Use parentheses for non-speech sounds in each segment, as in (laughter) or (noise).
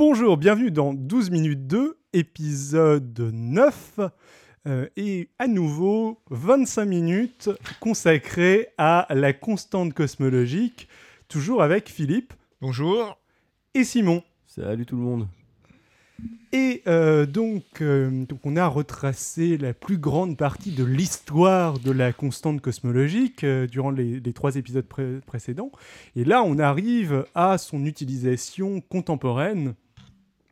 Bonjour, bienvenue dans 12 minutes 2, épisode 9. euh, et à nouveau, 25 minutes consacrées à la constante cosmologique, toujours avec Philippe Bonjour. et Simon. Salut tout le monde. Et euh, donc, euh, donc, on a retracé la plus grande partie de l'histoire de la constante cosmologique euh, durant les, les trois épisodes pré- précédents. Et là, on arrive à son utilisation contemporaine.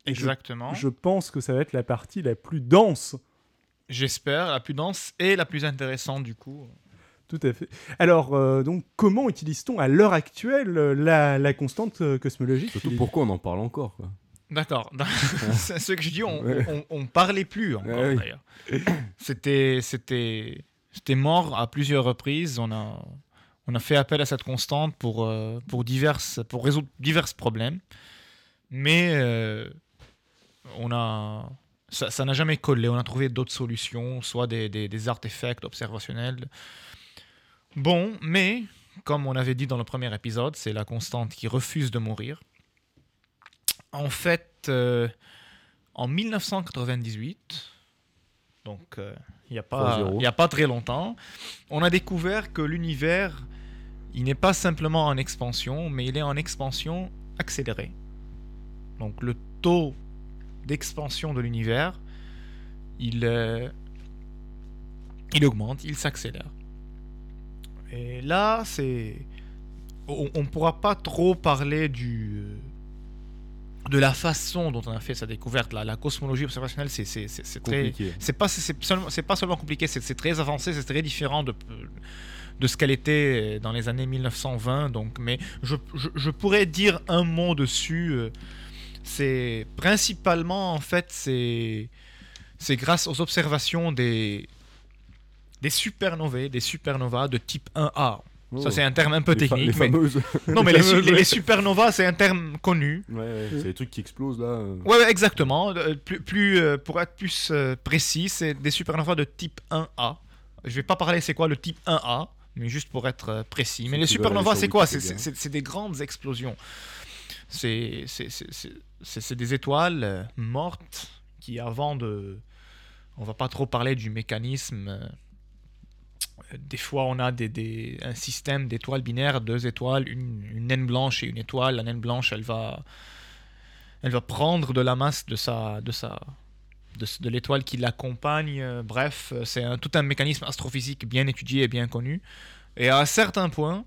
Je- Exactement. Je pense que ça va être la partie la plus dense. J'espère la plus dense et la plus intéressante du coup. Tout à fait. Alors, euh, donc, comment utilise-t-on à l'heure actuelle euh, la, la constante euh, cosmologique Surtout Philippe? pourquoi on en parle encore quoi? D'accord. (laughs) C'est ce que je dis, on, Ouais. on, on parlait plus encore Ouais, oui. d'ailleurs. C'était, c'était, c'était mort à plusieurs reprises. On a, on a fait appel à cette constante pour, euh, pour, diverses, pour résoudre divers problèmes. Mais euh, on a, ça n'a jamais collé. On a trouvé d'autres solutions, soit des, des, des artefacts observationnels. Bon, mais comme on avait dit dans le premier épisode, c'est la constante qui refuse de mourir. En fait, euh, en 1998, donc euh, il n'y a, pas- 3-0. il y a pas très longtemps, on a découvert que l'univers, il n'est pas simplement en expansion, mais il est en expansion accélérée. Donc le taux d'expansion de l'univers, il, euh, il augmente, il s'accélère. Et là, c'est... On ne pourra pas trop parler du... euh, de la façon dont on a fait sa découverte. La, la cosmologie observationnelle, c'est très... Compliqué. C'est pas, seulement, pas seulement compliqué, c'est c'est très avancé, c'est très différent de, de ce qu'elle était dans les années 1920. Donc, mais je, je- je pourrais dire un mot dessus. euh, C'est principalement, en fait, c'est c'est grâce aux observations des, des supernovae, des supernovas de type 1A. Ça, Oh. c'est un terme un peu Les fa- technique. Les mais- fameuses. (laughs) Non, mais les, su- fameuses, les- ouais. les supernovas, c'est un terme connu. ouais, ouais, c'est les trucs qui explosent là. euh. Ouais, ouais, exactement. Euh, plus, plus, euh, pour être plus euh, précis, c'est des supernovas de type 1A. Je vais pas parler c'est quoi le type 1A, mais juste pour être précis. Mais les supernovas, c'est quoi? C'est Wikipédia. c'est- c'est des grandes explosions. C'est des étoiles euh, mortes qui, avant de... On va pas trop parler du mécanisme. euh, des fois, on a des, des- un système d'étoiles binaires, deux étoiles, une, une naine blanche et une étoile. La naine blanche, elle va, elle va prendre de la masse de sa, de sa, de, de l'étoile qui l'accompagne. Euh, Bref, c'est tout un mécanisme astrophysique bien étudié et bien connu. Et à un certain point,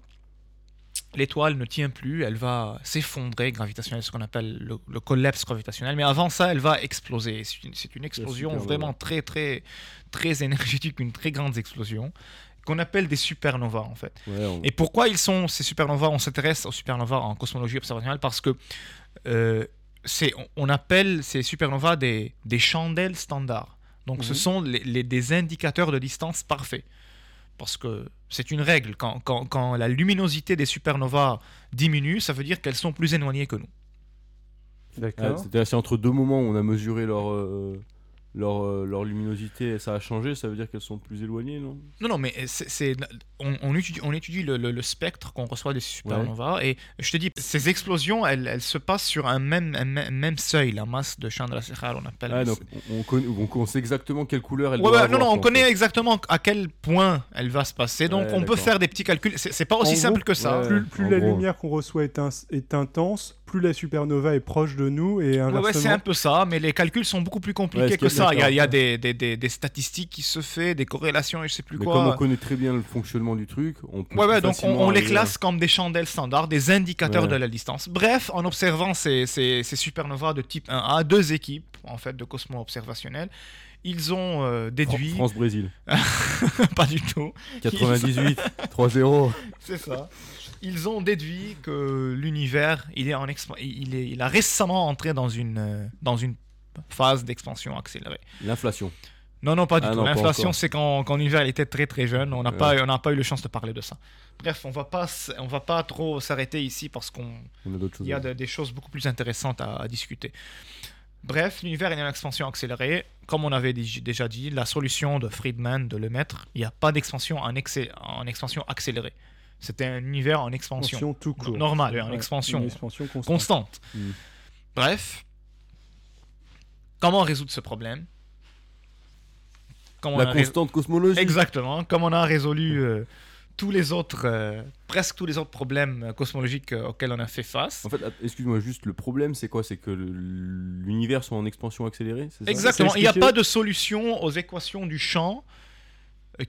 l'étoile ne tient plus, elle va s'effondrer gravitationnellement, ce qu'on appelle le, le collapse gravitationnel. Mais avant ça, elle va exploser. C'est une, explosion vraiment très, très, très énergétique, une très grande explosion qu'on appelle des supernovas en fait. Ouais, on- Et pourquoi ils sont ces supernovas On s'intéresse aux supernovas en cosmologie observationnelle? Parce que euh, c'est, on, appelle ces supernovas des, des chandelles standards. Donc ce Mhm. sont les, les- des indicateurs de distance parfaits. Parce que c'est une règle. Quand, quand- quand la luminosité des supernovas diminue, ça veut dire qu'elles sont plus éloignées que nous. Ah, D'accord. C'était c'est entre deux moments où on a mesuré leur, euh, leur, euh, leur luminosité ça a changé, ça veut dire qu'elles sont plus éloignées, non? Non, non, mais c'est, c'est- on, on étudie, on étudie le, le- le spectre qu'on reçoit des supernovas et je te dis, ces explosions, elles, elles se passent sur un même, un même même seuil, la masse de Chandrasekhar, on appelle. Ah, donc on, on connaît, on sait exactement quelle couleur elle Ouais, doit ouais, avoir. non, non, on connaît fait. exactement à quel point elle va se passer, donc Ouais, on peut faire des petits calculs. C'est, c'est pas aussi En simple gros, que ça. ouais. Plus, la gros. lumière qu'on reçoit est intense, plus la supernova est proche de nous et inversement. ouais, c'est un peu ça, mais les calculs sont beaucoup plus compliqués Ouais, que ça. Il y a, il y a d'accord. des, des, des, des statistiques qui se fait, des corrélations et je sais plus Mais quoi. comme on connaît très bien le fonctionnement du truc, on peut Ouais, ouais, donc on, les classe comme des chandelles standards, des indicateurs Ouais. de la distance. Bref, en observant ces, ces, ces supernovas de type 1A, deux équipes en fait de cosmo observationnels, ils ont euh, déduit. France-Brésil. (laughs) pas du tout. 98, 3-0. C'est ça. Ils ont déduit que l'univers, il est en il, est, il a récemment entré dans une, dans une phase d'expansion accélérée. L'inflation. Non, non, pas du Ah tout. L'inflation, c'est quand, quand l'univers était très très jeune. On n'a Ouais. pas, on n'a pas eu la chance de parler de ça. Bref, on va pas, on va pas trop s'arrêter ici parce qu'on, il y a de- des choses beaucoup plus intéressantes à, à discuter. Bref, l'univers est en expansion accélérée. Comme on avait dé- déjà dit, la solution de Friedman de le mettre, il n'y a pas d'expansion en, en expansion accélérée. C'était un univers en expansion. Expansion tout court. Normal, en expansion. Une expansion constante. constante. Mm. Bref, comment résoudre ce problème? La constante cosmologique. Exactement, comme on a résolu euh, tous les autres, euh, presque tous les autres problèmes euh, cosmologiques auxquels on a fait face. En fait, att- excuse-moi, juste le problème, c'est quoi? C'est que l'univers soit en expansion accélérée ça? Exactement, il n'y a pas de solution aux équations du champ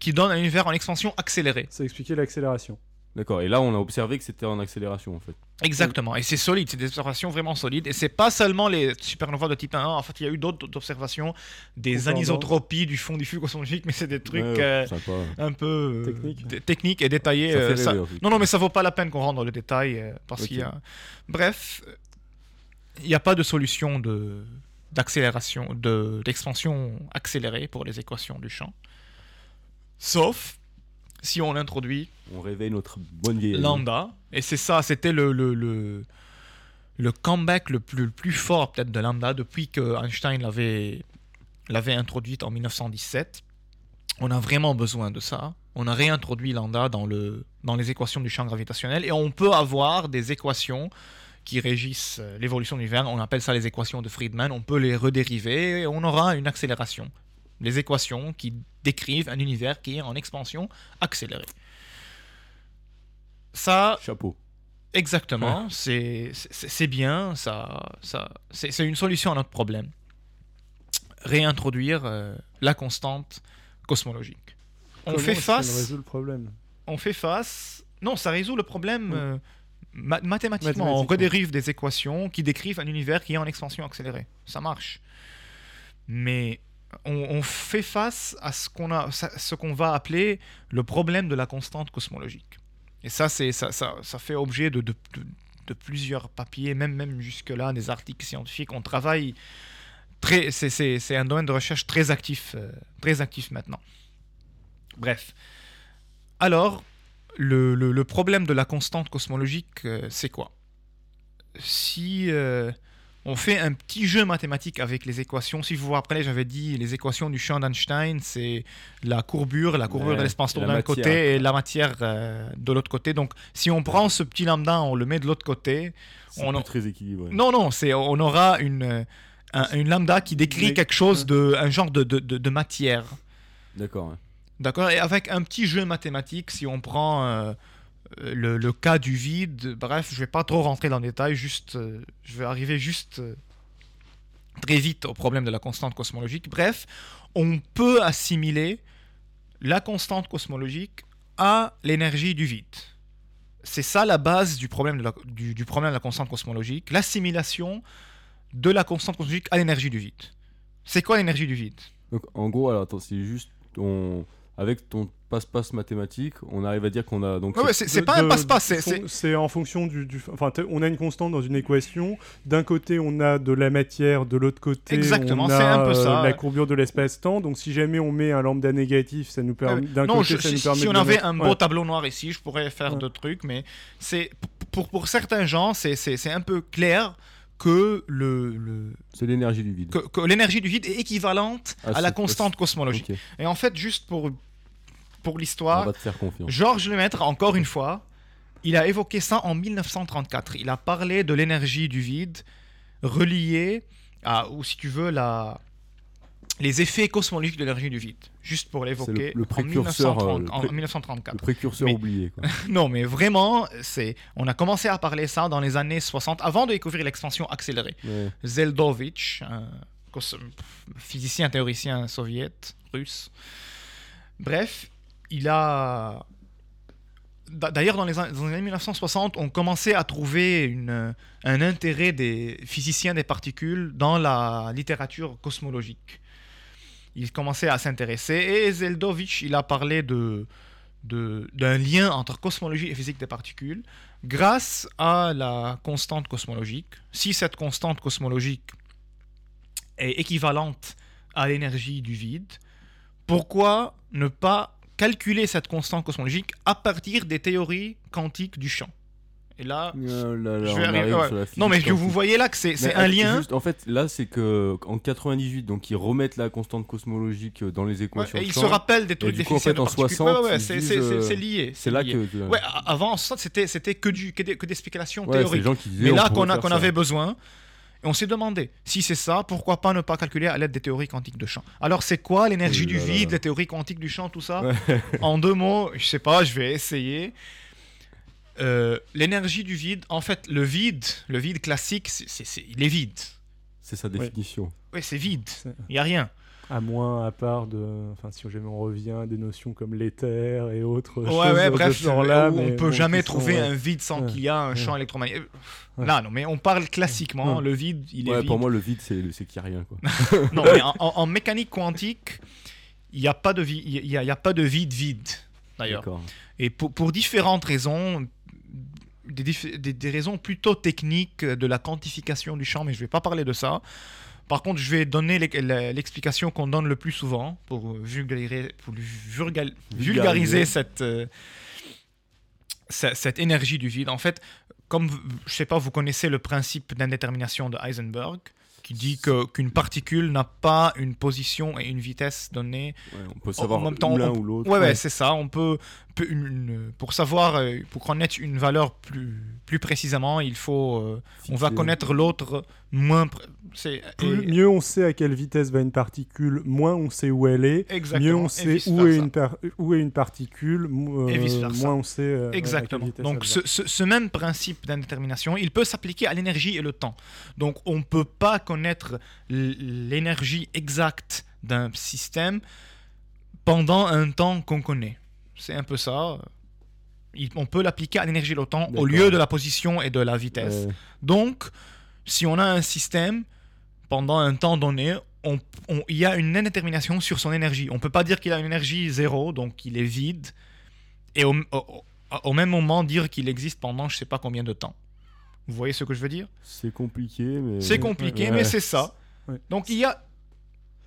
qui donnent un univers en expansion accélérée. Ça expliquait l'accélération. D'accord, et là, on a observé que c'était en accélération, en fait. Exactement, et c'est solide, c'est des observations vraiment solides, et c'est pas seulement les supernovas de type 1, en fait il y a eu d'autres observations, des anisotropies du fond du flux cosmologique, mais c'est des trucs Ouais, euh, sympa. un peu euh, Techniques. et détaillés. Ça euh, ça- rêver. Non, non, mais ça vaut pas la peine qu'on rentre dans le détail, euh, parce Ok. qu'il y a... Bref, il n'y a pas de solution de d'accélération, de d'expansion accélérée pour les équations du champ, sauf si on introduit On réveille notre bonne vieille. lambda. Et c'est ça, c'était le, le, le, le comeback le plus, le plus fort peut-être de lambda depuis que Einstein l'avait, l'avait introduite en 1917. On a vraiment besoin de ça. On a réintroduit lambda dans, le, dans les équations du champ gravitationnel et on peut avoir des équations qui régissent euh, l'évolution de l'univers. On appelle ça les équations de Friedman. On peut les redériver et on aura une accélération. Les équations qui décrivent un univers qui est en expansion accélérée. Ça, Chapeau. Exactement, c'est bien, ça, ça, c'est une solution à notre problème. Réintroduire euh, la constante cosmologique. On Comment fait face, résout le problème? on fait face. Non, ça résout le problème Oui. euh, ma- mathématiquement. On redérive des équations qui décrivent un univers qui est en expansion accélérée. Ça marche. Mais on, fait face à ce qu'on a, ce qu'on va appeler le problème de la constante cosmologique. Et ça, c'est ça, ça, fait objet de, de, plusieurs papiers, même même jusque là, des articles scientifiques. On travaille très, c'est- c'est un domaine de recherche très actif, euh, très actif maintenant. Bref. Alors, le, le- le problème de la constante cosmologique, euh, c'est quoi? Si euh, on fait un petit jeu mathématique avec les équations, si vous vous rappelez, j'avais dit les équations du champ d'Einstein, c'est la courbure, la courbure Ouais, de l'espace et tour la d'un côté et la matière euh, de l'autre côté. Donc, si on prend ce petit lambda, on le met de l'autre côté, C'est On très équilibré. non, non, c'est on aura une, un- une lambda qui décrit Mais- quelque chose de un genre de, de, de- de matière. D'accord. D'accord? Et avec un petit jeu mathématique, si on prend euh, le, le cas du vide, bref, je vais pas trop rentrer dans le détail, juste, euh, je vais arriver juste euh, très vite au problème de la constante cosmologique. Bref, on peut assimiler la constante cosmologique à l'énergie du vide. C'est ça la base du problème de la, du problème de la constante cosmologique, l'assimilation de la constante cosmologique à l'énergie du vide. C'est quoi l'énergie du vide? Donc, en gros, alors, attends, c'est juste. On... Avec ton passe-passe mathématique, on arrive à dire qu'on a. Donc, Ouais, c'est- c'est c'est De- pas un passe-passe, c'est- en fonction du. du- Enfin, on a une constante dans une équation. D'un côté, on a de la matière. De l'autre côté, Exactement, on c'est a un peu ça, euh, ouais. la courbure de l'espace-temps. Donc, si jamais on met un lambda négatif, ça nous permet. D'un non, côté, je- ça si, nous permet si de on avait mettre- un beau Ouais. tableau noir ici, je pourrais faire Ouais. d'autres trucs, mais c'est pour, pour certains gens, c'est- c'est c'est un peu clair que le, le- c'est l'énergie du vide. que, que l'énergie du vide est équivalente Ah, à la constante cosmologique. Et en fait, juste pour pour on l'histoire, va te faire confiance. Georges Lemaître, encore une fois, il a évoqué ça en 1934. Il a parlé de l'énergie du vide reliée à, ou si tu veux, la, les effets cosmologiques de l'énergie du vide. Juste pour l'évoquer. le en précurseur, 1930 euh, le en pré- 1934. Le précurseur Mais- oublié. Quoi. (laughs) Non, mais vraiment, c'est, on a commencé à parler ça dans les années 60, avant de découvrir l'expansion accélérée. Ouais. Zeldovich, un physicien théoricien soviète, russe. Bref, il a. D'a- D'ailleurs, dans les, années 1960, on commençait à trouver un intérêt des physiciens des particules dans la littérature cosmologique. Il commençait à s'intéresser et Zeldovich, il a parlé d'un lien entre cosmologie et physique des particules grâce à la constante cosmologique. Si cette constante cosmologique est équivalente à l'énergie du vide, pourquoi ne pas calculer cette constante cosmologique à partir des théories quantiques du champ Et là, Euh, là, là, je vais arriver- arrive ouais. sur la non mais vous voyez là que c'est un lien. juste, en fait, là, c'est que en 98, donc ils remettent la constante cosmologique dans les Ouais, équations. et de il champ. se rappelle des trucs coup, en fait, en particules. 60, Ouais, ouais, ils c'est disent, c'est- c'est- euh, c'est lié. C'est là lié. que. que- Ouais, avant, en 60, c'était c'était que, du, que, des, que des spéculations théoriques. Mais là qu'on ça. avait besoin. Et on s'est demandé, si c'est ça, pourquoi pas ne pas calculer à l'aide des théories quantiques de champ? Alors c'est quoi l'énergie Oui, du vide, les théories quantiques du champ, tout ça? Ouais. (laughs) En deux mots, je sais pas, je vais essayer. Euh, l'énergie du vide, en fait, le vide, le vide classique, c'est, c'est- c'est- il est vide. C'est sa définition. Oui, c'est vide. Il y a rien. À moins, à part de. Enfin, si jamais on revient à des notions comme l'éther et autres Ouais, choses ouais, de bref, ce genre-là. où on peut bon, jamais sont, trouver ouais. un vide sans Ouais. qu'il y a un Ouais. champ électromagnétique. Ouais. Là, non, mais on parle classiquement, Ouais. le vide, il est Ouais, vide. pour moi, le vide, c'est c'est qu'il n'y a rien. Quoi. (laughs) Non, mais en, en- en mécanique quantique, il n'y a, pas de vi- il y a, y a pas de vide vide, d'ailleurs. D'accord. Et pour, pour différentes raisons, des, des- des raisons plutôt techniques de la quantification du champ, mais je ne vais pas parler de ça. Par contre, je vais donner l'explication qu'on donne le plus souvent pour vulgariser, pour vulga- vulgariser cette, euh, ce- cette énergie du vide. En fait, comme je sais pas, vous connaissez le principe d'indétermination de Heisenberg, qui dit que qu'une particule n'a pas une position et une vitesse donnée Ouais, on peut savoir même temps, l'un ou l'autre. Ouais, ouais, c'est ça. On peut, peut une- une- pour savoir, euh, pour connaître une valeur plus, plus précisément, il faut, euh, on va connaître l'autre moins. pr- C'est Plus- et- mieux on sait à quelle vitesse va une particule, moins on sait où elle est. exactement. Mieux on sait où est, une par- où est une particule, Et euh, moins on sait euh, à Exactement. vitesse Donc ce, va. ce- ce même principe d'indétermination, il peut s'appliquer à l'énergie et le temps. Donc on ne peut pas connaître l'énergie exacte d'un système pendant un temps qu'on connaît. C'est un peu ça. Il- on peut l'appliquer à l'énergie et le temps au lieu de la position et de la vitesse. Donc, si on a un système, pendant un temps donné, on- on- il y a une indétermination sur son énergie. On ne peut pas dire qu'il a une énergie zéro, donc il est vide, et au, au- au même moment dire qu'il existe pendant je sais pas combien de temps. Vous voyez ce que je veux dire? C'est compliqué, mais. C'est compliqué, Ouais. mais c'est ça. Ouais. Donc il y a...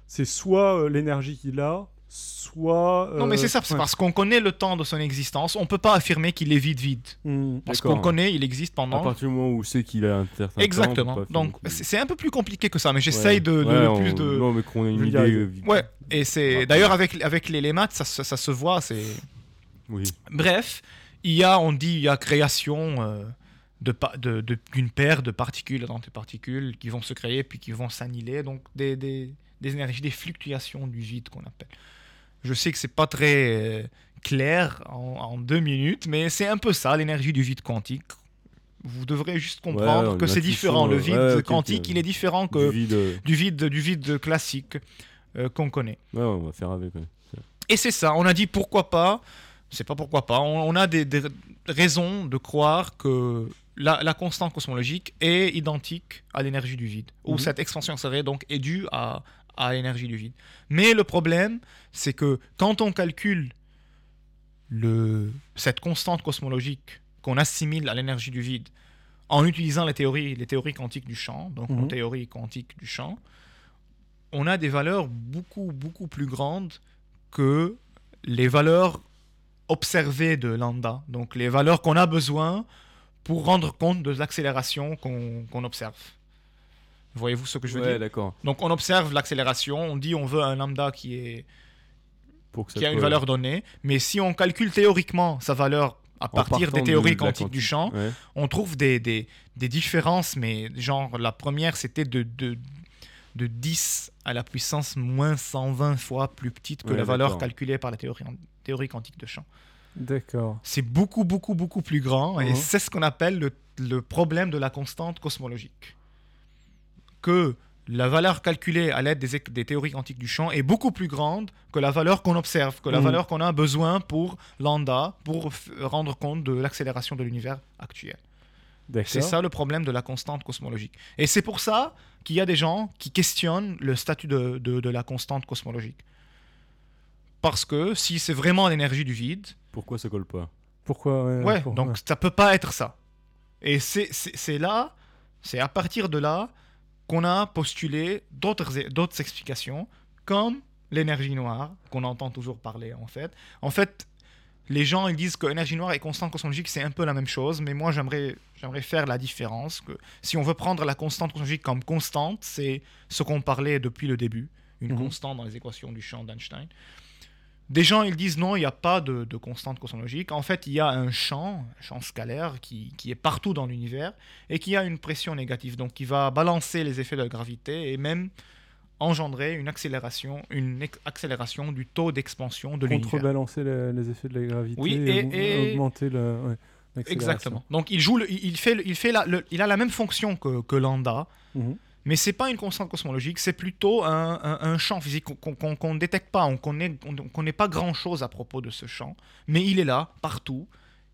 C'est soit euh, l'énergie qu'il a, soit. Non mais euh, c'est ça, c'est ouais. parce qu'on connaît le temps de son existence, on peut pas affirmer qu'il est vide-vide. Hmm. Parce qu'on connaît, il existe À pendant... partir du moment où c'est qu'il a un certain Exactement. temps, Donc c'est un peu plus compliqué que ça, mais j'essaye Ouais. de, de Ouais, le on- plus de... Non, mais qu'on ait une idée. euh. Ouais, et c'est d'ailleurs avec, avec les, les maths, ça, se- ça se voit. C'est Oui. bref, il y a, on dit, il y a création euh, de pa- de- de- d'une paire de particules dans des particules qui vont se créer puis qui vont s'annihiler, donc des, des, des énergies, des fluctuations du vide qu'on appelle. Je sais que c'est pas très euh, clair en, en deux minutes, mais c'est un peu ça l'énergie du vide quantique. Vous devrez juste comprendre Ouais, que c'est différent. Le vide ouais, quantique, il est différent que Du vide. euh, du vide, du vide classique euh, qu'on connaît. Ouais, on va faire avec. Et c'est ça, on a dit pourquoi pas, c'est pas pourquoi pas, on, on a des, des raisons de croire que la, la constante cosmologique est identique à l'énergie du vide, ou Mhm. cette expansion serait donc est due à, à l'énergie du vide. Mais le problème, c'est que quand on calcule le, cette constante cosmologique qu'on assimile à l'énergie du vide en utilisant les théories, les théories quantiques du champ, donc nos Mhm. théories quantiques du champ, on a des valeurs beaucoup, beaucoup plus grandes que les valeurs observées de lambda, donc les valeurs qu'on a besoin pour rendre compte de l'accélération qu'on observe. Voyez-vous ce que je veux Ouais, dire? d'accord. Donc on observe l'accélération, on dit on veut un lambda qui, est, Pour que ça qui a une valeur donnée, mais si on calcule théoriquement sa valeur à partir des de- théories de quantiques du champ, Ouais. on trouve des, des, des différences, mais genre la première c'était de, de, de 10 à la puissance moins 120 fois plus petite que Ouais, la valeur calculée par la théorie, théorie quantique de champ. D'accord. C'est beaucoup, beaucoup, beaucoup plus grand et Mhm. c'est ce qu'on appelle le, le problème de la constante cosmologique. Que la valeur calculée à l'aide des, théories quantiques du champ est beaucoup plus grande que la valeur qu'on observe, que la Mhm. valeur qu'on a besoin pour lambda, pour rendre compte de l'accélération de l'univers actuel. D'accord. C'est ça le problème de la constante cosmologique. Et c'est pour ça qu'il y a des gens qui questionnent le statut de, de- de la constante cosmologique. Parce que si c'est vraiment l'énergie du vide, Pourquoi ça colle pas Pourquoi ouais, ouais, pour- donc ouais. ça peut pas être ça. Et c'est- là, c'est à partir de là qu'on a postulé d'autres d'autres explications, comme l'énergie noire, qu'on entend toujours parler en fait. En fait, les gens ils disent que l'énergie noire et constante cosmologique c'est un peu la même chose, mais moi j'aimerais j'aimerais faire la différence. Que si on veut prendre la constante cosmologique comme constante, c'est ce qu'on parlait depuis le début, une Mhm. constante dans les équations du champ d'Einstein. Des gens, ils disent non, il n'y a pas de, de constante cosmologique. En fait, il y a un champ, un champ scalaire qui, qui est partout dans l'univers et qui a une pression négative, donc qui va balancer les effets de la gravité et même engendrer une accélération, une accélération du taux d'expansion de l'univers. Contrebalancer la- les effets de la gravité Oui, et, et- aug- et- augmenter le, ouais. Exactement. Donc il joue, le- il fait, le- il fait la, le- il a la même fonction que, que lambda, Mhm. Mais c'est pas une constante cosmologique, c'est plutôt un, un- un champ physique qu'on ne détecte pas, on connaît, on, on connaît pas grand chose à propos de ce champ, mais il est là partout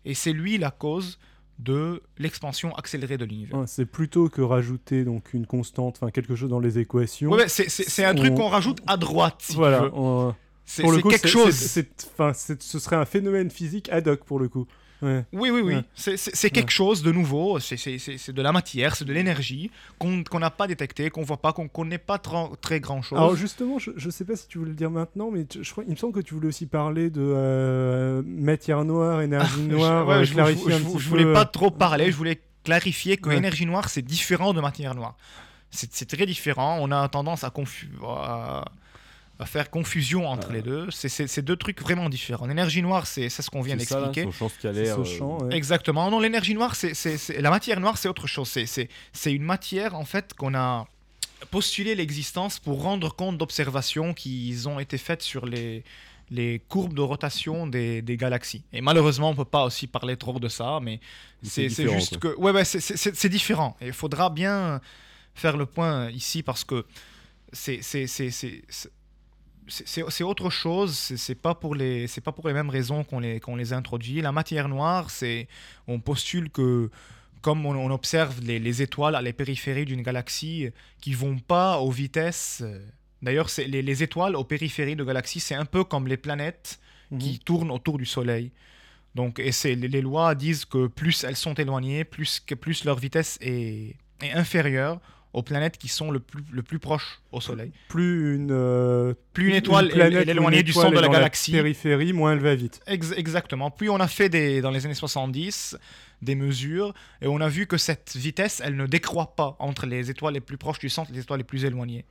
et c'est lui la cause de l'expansion accélérée de l'univers. C'est plutôt que rajouter donc une constante, enfin quelque chose dans les équations. Ouais, c'est- un truc On- qu'on rajoute à droite. Si voilà. on- C'est quelque chose. c'est- ce serait un phénomène physique ad hoc pour le coup. Ouais. Oui, oui, oui. Ouais. C'est- quelque chose de nouveau. C'est- C'est c'est- c'est de la matière, c'est de l'énergie qu'on qu'on n'a pas détecté, qu'on voit pas, qu'on connaît pas très grand chose. Alors justement, je, je sais pas si tu voulais le dire maintenant, mais je crois, il me semble que tu voulais aussi parler de euh, matière noire, énergie noire, Ouais, euh, je, je- clarifier je- un je- petit je peu, voulais euh, pas trop parler, je voulais clarifier que Ouais. énergie noire c'est différent de matière noire. C'est c'est très différent. On a tendance à, à faire confusion entre les deux. C'est- deux trucs vraiment différents. L'énergie noire, c'est ce qu'on vient d'expliquer. euh. Exactement. Non, l'énergie noire, c'est, la matière noire, c'est autre chose. C'est, c'est, c'est une matière, en fait, qu'on a postulé l'existence pour rendre compte d'observations qui ont été faites sur les, les courbes de rotation des, des galaxies. Et malheureusement, on peut pas aussi parler trop de ça, mais C'est juste quoi. que... Ouais, ouais, c'est, différent. Et il faudra bien faire le point ici parce que c'est... c'est, autre chose, c'est pas pour les pas pour les mêmes raisons qu'on les qu'on les introduit. La matière noire, c'est on postule que comme on, on observe les, les étoiles à la périphérie d'une galaxie qui vont pas aux vitesses. euh, D'ailleurs, les, les étoiles aux périphéries de galaxies, c'est un peu comme les planètes Mhm. qui tournent autour du Soleil. Donc, et c'est les, les lois disent que plus elles sont éloignées, plus que plus leur vitesse est, est inférieure aux planètes qui sont le plus le plus proches au Soleil. Plus une, euh, Plus une étoile est- planète éloignée du centre de la galaxie. périphérie, moins elle va vite. Ex- exactement. Puis on a fait des, dans les années 70 des mesures et on a vu que cette vitesse, elle ne décroît pas entre les étoiles les plus proches du centre et les étoiles les plus éloignées.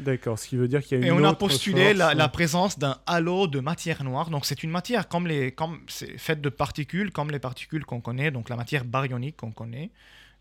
D'accord, ce qui veut dire qu'il y a une Et on a postulé la, la présence d'un halo de matière noire. Donc c'est une matière comme les, comme c'est faite de particules, comme les particules qu'on connaît, donc la matière baryonique qu'on connaît.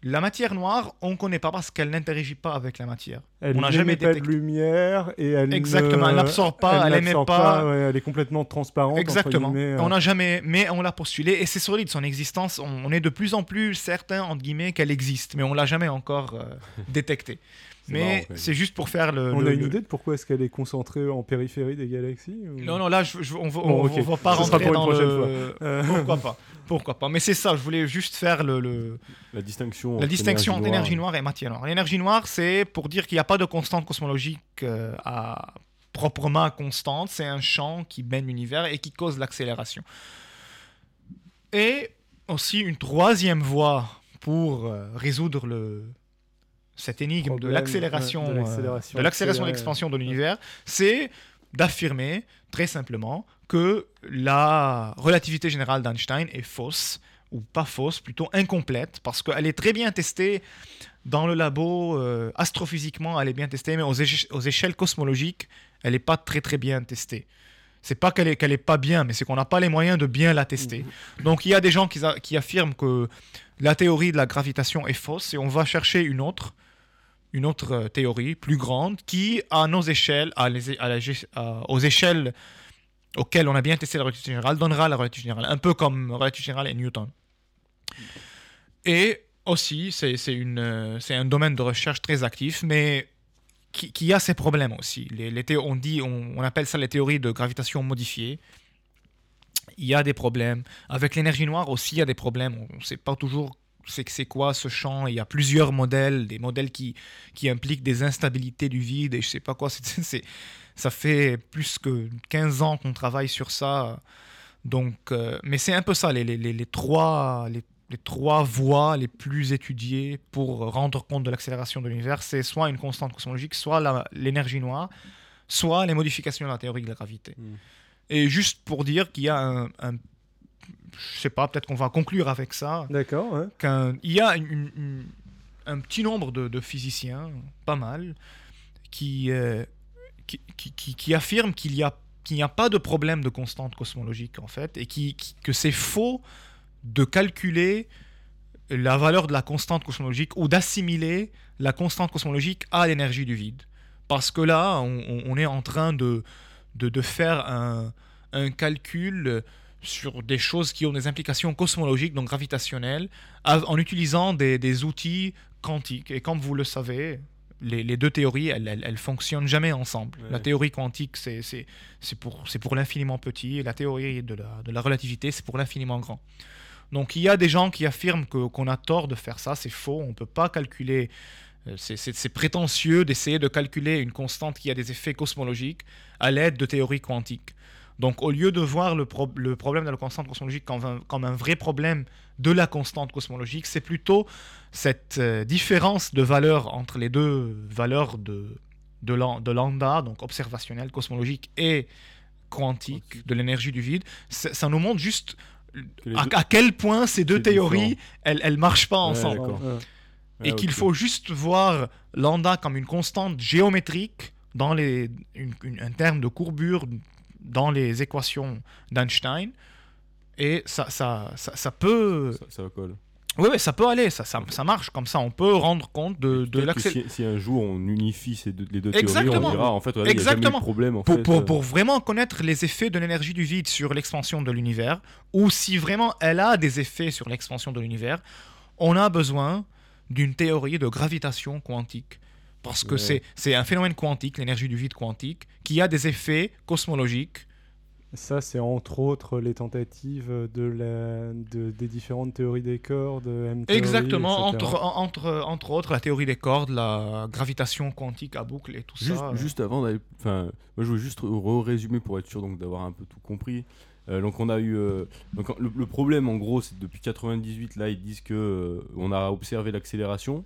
La matière noire, on ne connaît pas parce qu'elle n'interagit pas avec la matière. Elle on n'a jamais n'émet pas de détecté. lumière et elle Exactement, ne- elle n'absorbe pas, elle émet n'absorbe pas. ouais, elle est complètement transparente. Exactement. euh. On n'a jamais, mais on l'a postulé et c'est solide son existence. On, on est de plus en plus certain entre guillemets qu'elle existe, mais on l'a jamais encore euh, (laughs) détectée. Mais c'est juste pour faire le. On le- a une le- idée de pourquoi est-ce qu'elle est concentrée en périphérie des galaxies ou- Non, non, là, je, je- on va, Bon, on- ok. on va pas rentrer pour dans le. Euh, Pourquoi pas Pourquoi pas Mais c'est ça, je voulais juste faire le, le- La distinction. la entre distinction entre énergie noire noire et matière noire. L'énergie noire, c'est pour dire qu'il n'y a pas de constante cosmologique euh, à, proprement constante. C'est un champ qui baigne l'univers et qui cause l'accélération. Et aussi une troisième voie pour euh, résoudre le, cette énigme de Problème, euh, l'accélération de l'accélération de l'expansion de l'univers, c'est d'affirmer très simplement que la relativité générale d'Einstein est fausse, ou pas fausse, plutôt incomplète, parce qu'elle est très bien testée dans le labo, euh, astrophysiquement, elle est bien testée, mais aux, éche- aux échelles cosmologiques, elle n'est pas très très bien testée. C'est pas qu'elle est, pas bien, mais c'est qu'on n'a pas les moyens de bien la tester. Donc il y a des gens qui affirment que la théorie de la gravitation est fausse et on va chercher une autre, une autre euh, théorie plus grande qui, à nos échelles, à les- à la à- aux échelles auxquelles on a bien testé la relativité générale, donnera la relativité générale, un peu comme relativité générale et Newton. Et aussi, euh, c'est un domaine de recherche très actif, mais qui, qui a ses problèmes aussi. Les, les on, dit, on, on appelle ça les théories de gravitation modifiée. Il y a des problèmes. Avec l'énergie noire aussi, il y a des problèmes. On ne sait pas toujours c'est c'est quoi ce champ? Il y a plusieurs modèles, des modèles qui, qui impliquent des instabilités du vide et je sais pas quoi. (laughs) C'est- c'est- ça fait plus que 15 ans qu'on travaille sur ça. Donc, euh, mais c'est un peu ça, les, les, les, les trois, les, les trois voies les plus étudiées pour rendre compte de l'accélération de l'univers, c'est soit une constante cosmologique, soit l'énergie noire, soit les modifications de la théorie de la gravité. Mm. Et juste pour dire qu'il y a un, un- je sais pas, peut-être qu'on va conclure avec ça, D'accord, ouais. qu'il y a une- une- un petit nombre de, de physiciens, pas mal, qui, euh, qui, qui, qui- qui affirment qu'il y a qu'il n'y a pas de problème de constante cosmologique en fait, et qui, que c'est faux de calculer la valeur de la constante cosmologique ou d'assimiler la constante cosmologique à l'énergie du vide. Parce que là, on est en train de, de, de faire un, un calcul sur des choses qui ont des implications cosmologiques, donc gravitationnelles, av- en utilisant des, des outils quantiques. Et comme vous le savez, les, les deux théories, elles, elles, elles fonctionnent jamais ensemble. Ouais. La théorie quantique, c'est pour, pour l'infiniment petit, et la théorie de la, de la relativité, c'est pour l'infiniment grand. Donc il y a des gens qui affirment que- qu'on a tort de faire ça, c'est faux, on ne peut pas calculer, euh, c'est prétentieux d'essayer de calculer une constante qui a des effets cosmologiques à l'aide de théories quantiques. Donc au lieu de voir le, pro- le problème de la constante cosmologique comme un, comme un vrai problème de la constante cosmologique, c'est plutôt cette euh, différence de valeur entre les deux valeurs de, de, lan- de lambda, donc observationnelle, cosmologique et quantique, de l'énergie du vide. Ça, nous montre juste à, deux- à quel point ces deux théories, elles, elles marchent pas ensemble. Ouais. Et Ah, qu'il faut juste voir lambda comme une constante géométrique dans les, une- une- un terme de courbure dans les équations d'Einstein. Et ça, ça, ça, ça peut... Ça, ça colle. Oui, oui, ça peut aller, ça, ça, ça marche. Comme ça, on peut rendre compte de, de si, si un jour on unifie ces deux, les deux théories, Exactement. on dira en fait, regardez, il y a jamais eu Exactement. de problème. En Pour, fait, pour, euh, pour vraiment connaître les effets de l'énergie du vide sur l'expansion de l'univers, ou si vraiment elle a des effets sur l'expansion de l'univers, on a besoin d'une théorie de gravitation quantique. Parce que Ouais. c'est c'est un phénomène quantique, l'énergie du vide quantique, qui a des effets cosmologiques. Ça, c'est entre autres les tentatives de la, de, des différentes théories des cordes, M théorie, Exactement, etc. entre, entre, entre autres la théorie des cordes, la gravitation quantique à boucle et tout Juste, ça. juste avant d'aller. Enfin, moi je veux juste résumer pour être sûr donc d'avoir un peu tout compris. Euh, donc on a eu. euh, donc le, le problème en gros, c'est que depuis 98, là ils disent que euh, on a observé l'accélération.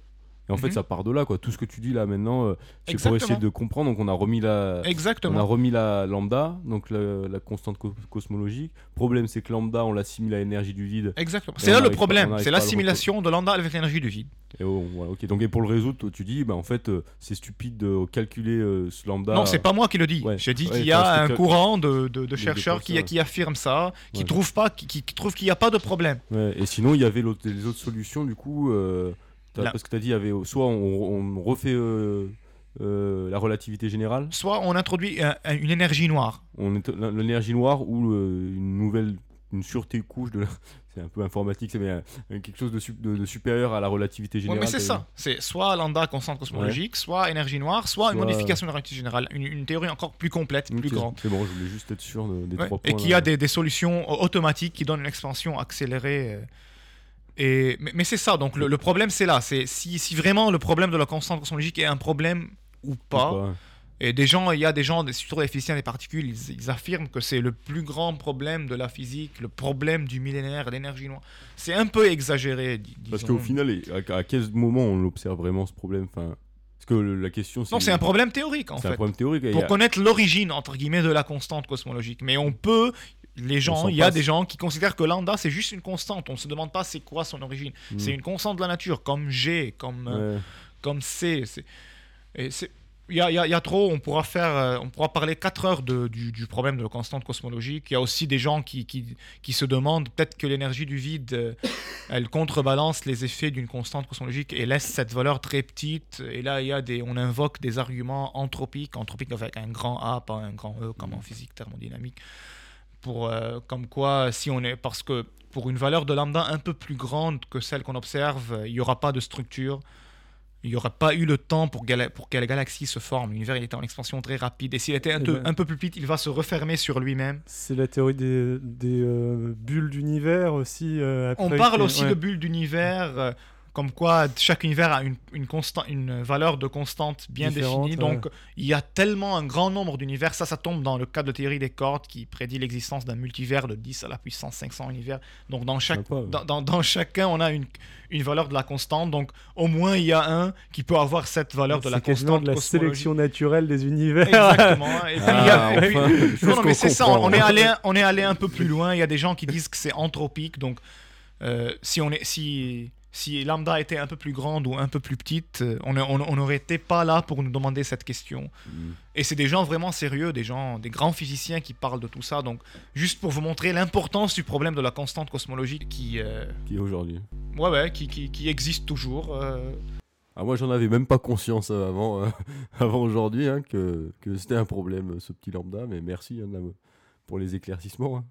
Et en fait, Mhm. ça part de là, quoi. Tout ce que tu dis là maintenant, euh, c'est pour Exactement. essayer de comprendre. Donc on a remis la. On a Exactement. remis la lambda, donc la, la constante co- cosmologique. Problème, c'est que lambda, on l'assimile à l'énergie du vide. Exactement. C'est là le problème, c'est l'assimilation de lambda avec l'énergie du vide. Et oh, voilà, ok. Donc et pour le résoudre, toi, tu dis, bah en fait, euh, c'est stupide de calculer euh, ce lambda. Non, c'est pas moi qui le dis. Ouais. Je dis Ouais, qu'il y a un que- courant de, de- de de chercheurs qui, affirment ça, qui trouvent pas, qui, trouvent qu'il n'y a pas de problème. Et sinon, il y avait les autres solutions, du coup, euh, parce que tu as dit, il y avait soit on, on refait euh, euh, la relativité générale, Soit on introduit un- un- une énergie noire. l'énergie noire ou euh, une nouvelle, une sûreté couche de la- (laughs) C'est un peu informatique, c'est mais euh, quelque chose de, sup- de- de supérieur à la relativité Ouais, générale. mais c'est ça. C'est soit lambda constante cosmologique, soit énergie noire, soit, une modification de la relativité générale. Une, une théorie encore plus complète, plus grande. C'est bon, je voulais juste être sûr de- des Ouais, trois points. et qui là. a des, des solutions au- automatiques qui donnent une expansion accélérée. Et, mais mais c'est ça, donc le, le problème c'est là. C'est si, si vraiment le problème de la constante cosmologique est un problème ou Ou pas. Et des gens, il y a des gens, des- surtout les physiciens des particules, ils, ils affirment que c'est le plus grand problème de la physique, le problème du millénaire, l'énergie noire. C'est un peu exagéré, Parce qu'au final, à, à quel moment on observe vraiment ce problème enfin, Parce que le- la question, c'est. Non, c'est un problème théorique en C'est un fait. problème théorique. Pour a- connaître l'origine, entre guillemets, de la constante cosmologique. Mais on peut. Les gens, il y a passe. des gens qui considèrent que lambda c'est juste une constante. On ne se demande pas c'est quoi son origine. Hmm. C'est une constante de la nature, comme G, comme, euh, comme C. Il y y y a trop, on pourra faire, euh, on pourra parler 4 heures de- du, du problème de la constante cosmologique. Il y a aussi des gens qui, qui, qui se demandent peut-être que l'énergie du vide, euh, elle contrebalance les effets d'une constante cosmologique et laisse cette valeur très petite. Et là, y a des, on invoque des arguments anthropiques, anthropiques avec un grand A, pas un grand E, comme en physique thermodynamique, pour euh, comme quoi, si on est, parce que pour une valeur de lambda un peu plus grande que celle qu'on observe, il n'y aura pas de structure. Il n'y aurait pas eu le temps pour, gala- pour que la galaxie se forme. L'univers était en expansion très rapide. Et s'il était un, Eh peu- ben. un peu plus petit, il va se refermer sur lui-même. C'est la théorie des, des, euh, bulles d'univers aussi. euh, On parle aussi ouais. de bulles d'univers, euh, comme quoi chaque univers a une, une, constan- une valeur de constante bien Différente, définie. Donc il y a tellement un grand nombre d'univers. Ça, ça tombe dans le cadre de théorie des cordes qui prédit l'existence d'un multivers de 10 à la puissance 500 univers. Donc dans, chaque, Sympa, ouais. dans, dans- dans chacun, on a une, une valeur de la constante. Donc au moins, il y a un qui peut avoir cette valeur de la constante de la sélection naturelle des univers. Exactement. Et puis, il y a- Ah, puis- (laughs) non, non, mais c'est ça, on est, allé, on est allé un peu plus loin. Il y a des gens qui disent que c'est anthropique. Donc, euh, si, on est, si, si lambda était un peu plus grande ou un peu plus petite, euh, on n'aurait été pas là pour nous demander cette question. Mm. Et c'est des gens vraiment sérieux, des gens, des grands physiciens qui parlent de tout ça. Donc, juste pour vous montrer l'importance du problème de la constante cosmologique qui, euh, Qui est aujourd'hui. ouais, ouais, qui, qui, qui existe toujours. euh. Ah, moi, j'en avais même pas conscience euh, avant, euh, (laughs) avant aujourd'hui hein, que, que c'était un problème, ce petit lambda. Mais merci hein, Nam, pour les éclaircissements. hein.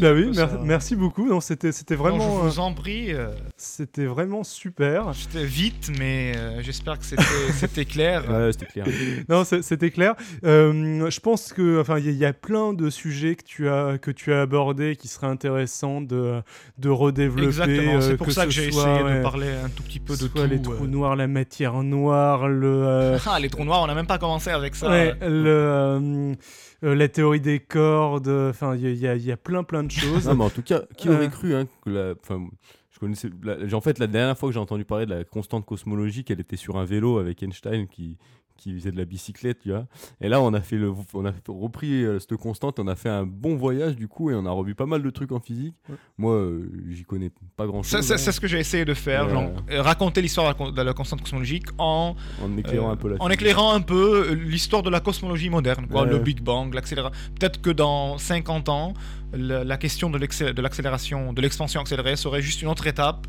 Bah oui, peu mer- ça. merci beaucoup. Non, c'était c'était Non, vraiment, je euh, vous en prie. euh, c'était vraiment super. C'était vite, mais euh, j'espère que c'était (laughs) c'était clair. Ouais, c'était clair. (laughs) Non, c'était clair. Euh, je pense que, enfin, il y, a- il y a plein de sujets que tu as que tu as abordés qui seraient intéressants de de redévelopper. Exactement, c'est euh, pour ça que j'ai essayé ouais, de parler un tout petit peu de soit tout. les euh. trous noirs, la matière noire, le euh, (laughs) Ah, les trous noirs, on n'a même pas commencé avec ça. ouais, le, euh, euh, la théorie des cordes. Enfin, il y, y a- il y a plein plein de (laughs) choses. Non, mais en tout cas, qui Euh. aurait cru hein, que la. Enfin, je connaissais. la- en fait, la dernière fois que j'ai entendu parler de la constante cosmologique, elle était sur un vélo avec Einstein qui qui faisait de la bicyclette, tu vois. Et là, on a fait le, on a repris euh, cette constante, on a fait un bon voyage du coup, et on a revu pas mal de trucs en physique. Ouais. Moi, euh, j'y connais pas grand chose. C'est c'est ce que j'ai essayé de faire, Ouais. genre, euh, raconter l'histoire de la con- de la constante cosmologique en, en éclairant euh, un peu la en physique. éclairant un peu euh, l'histoire de la cosmologie moderne, quoi, Ouais. le Big Bang, l'accélération. Peut-être que dans 50 ans, la, la question de l'accélération, de l'expansion accélérée serait juste une autre étape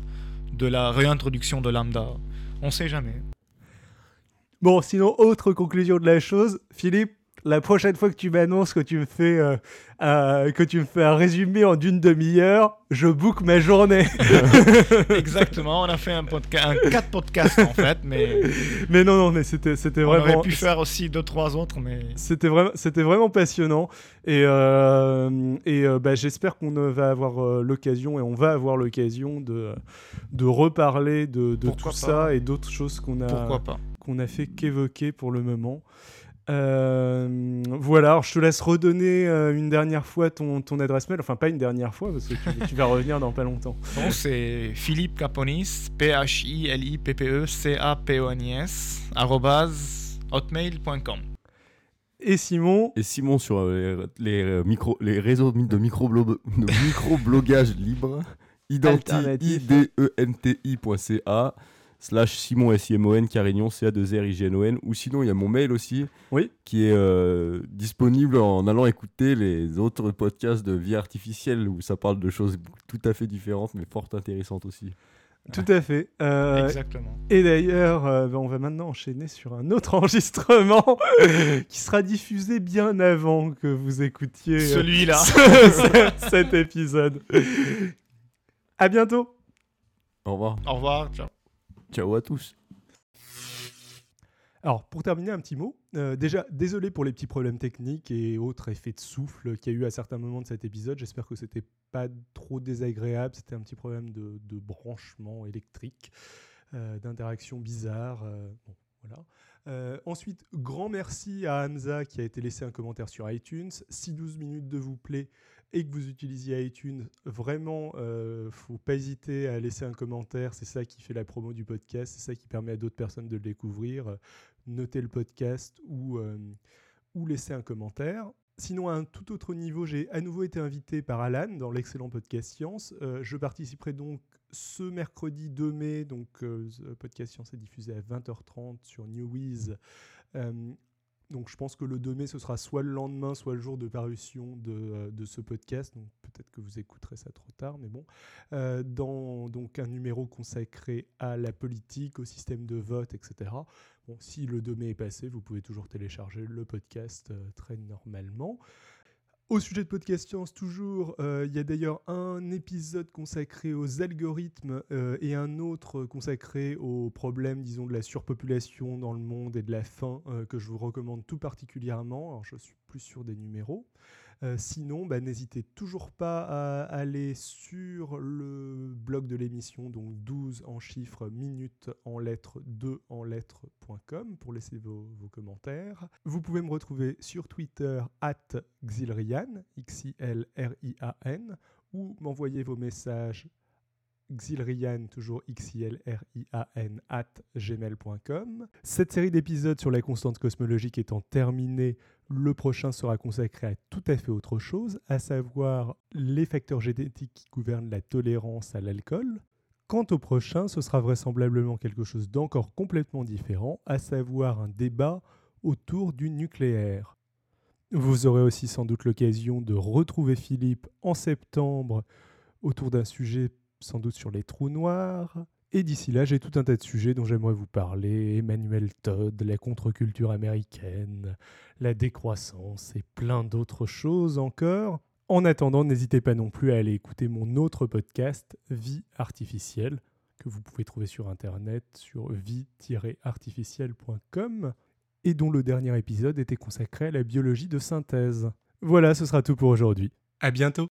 de la réintroduction de lambda. On sait jamais. Bon, sinon, autre conclusion de la chose, Philippe, la prochaine fois que tu m'annonces que tu me fais euh, euh, que tu me fais un résumé en d'une demi-heure, je book ma journée. (laughs) (laughs) Exactement, on a fait un podcast, un 4 podcasts en fait, mais (laughs) mais non, non, mais c'était c'était on vraiment. aurait pu faire aussi 2-3 autres, mais C'était vraiment, c'était vraiment passionnant et, euh, et bah, j'espère qu'on va avoir l'occasion et on va avoir l'occasion de, de reparler de, de tout ça et d'autres choses qu'on a, pourquoi pas. Qu'on a fait qu'évoquer pour le moment. Euh, voilà, alors je te laisse redonner euh, une dernière fois ton, ton adresse mail, enfin pas une dernière fois parce que tu, (laughs) tu vas revenir dans pas longtemps. Bon, c'est Philippe Caponis, P-H-I-L-I-P-P-E-C-A-P-O-N-I-S, arrobase hotmail.com. Et Simon, Et Simon sur euh, les, les, euh, micro, les réseaux de microblog- de microblogage libre, Alternatif. identi.ca slash Simon S-I-M-O-N Carignon C-A-2-R-I-G-N-O-N ou sinon il y a mon mail aussi Oui. qui est euh, disponible en allant écouter les autres podcasts de vie artificielle où ça parle de choses tout à fait différentes mais fort intéressantes aussi. tout à fait. Euh, Exactement. Et d'ailleurs, euh, ben, on va maintenant enchaîner sur un autre (laughs) enregistrement (laughs) qui sera diffusé bien avant que vous écoutiez Celui-là. ce- cet épisode. À bientôt. Au revoir. Au revoir. Ciao. Ciao à tous. Alors, pour terminer, un petit mot. Euh, déjà, désolé pour les petits problèmes techniques et autres effets de souffle qu'il y a eu à certains moments de cet épisode. J'espère que c'était pas trop désagréable. C'était un petit problème de, branchement électrique, euh, d'interaction bizarre. euh, bon, voilà. Ensuite, grand merci à Hamza qui a été laissé un commentaire sur iTunes. Si 12 minutes de vous plaît et que vous utilisiez iTunes, vraiment, euh, faut pas hésiter à laisser un commentaire. C'est ça qui fait la promo du podcast. C'est ça qui permet à d'autres personnes de le découvrir. Notez le podcast ou, euh, ou laisser un commentaire. Sinon, à un tout autre niveau, j'ai à nouveau été invité par Alan dans l'excellent podcast Science. Euh, je participerai donc ce mercredi 2 mai. Donc, podcast Science est diffusé à 20h30 sur Newiz. Euh, donc, je pense que le 2 mai, ce sera soit le lendemain, soit le jour de parution de, euh, de ce podcast. Donc, peut-être que vous écouterez ça trop tard, mais bon. Euh, dans donc un numéro consacré à la politique, au système de vote, etc. Bon, si le 2 mai est passé, vous pouvez toujours télécharger le podcast euh, très normalement. Au sujet de Podcast Science, toujours, euh, il y a d'ailleurs un épisode consacré aux algorithmes euh, et un autre consacré aux problèmes, disons, de la surpopulation dans le monde et de la faim euh, que je vous recommande tout particulièrement. Alors, je suis plus sûr des numéros. Euh, sinon, bah, n'hésitez toujours pas à aller sur le blog de l'émission, donc 12 en chiffres, minutes en lettres, 2 en lettres.com pour laisser vos, commentaires. Vous pouvez me retrouver sur Twitter, at Xilrian, X-I-L-R-I-A-N, ou m'envoyer vos messages Xilrian, toujours X-I-L-R-I-A-N, at gmail.com. Cette série d'épisodes sur la constante cosmologique étant terminée, le prochain sera consacré à tout à fait autre chose, à savoir les facteurs génétiques qui gouvernent la tolérance à l'alcool. Quant au prochain, ce sera vraisemblablement quelque chose d'encore complètement différent, à savoir un débat autour du nucléaire. Vous aurez aussi sans doute l'occasion de retrouver Philippe en septembre autour d'un sujet sans doute sur les trous noirs. Et d'ici là, j'ai tout un tas de sujets dont j'aimerais vous parler. Emmanuel Todd, la contre-culture américaine, la décroissance et plein d'autres choses encore. En attendant, n'hésitez pas non plus à aller écouter mon autre podcast, Vie artificielle, que vous pouvez trouver sur internet sur vie-artificielle.com et dont le dernier épisode était consacré à la biologie de synthèse. Voilà, ce sera tout pour aujourd'hui. À bientôt!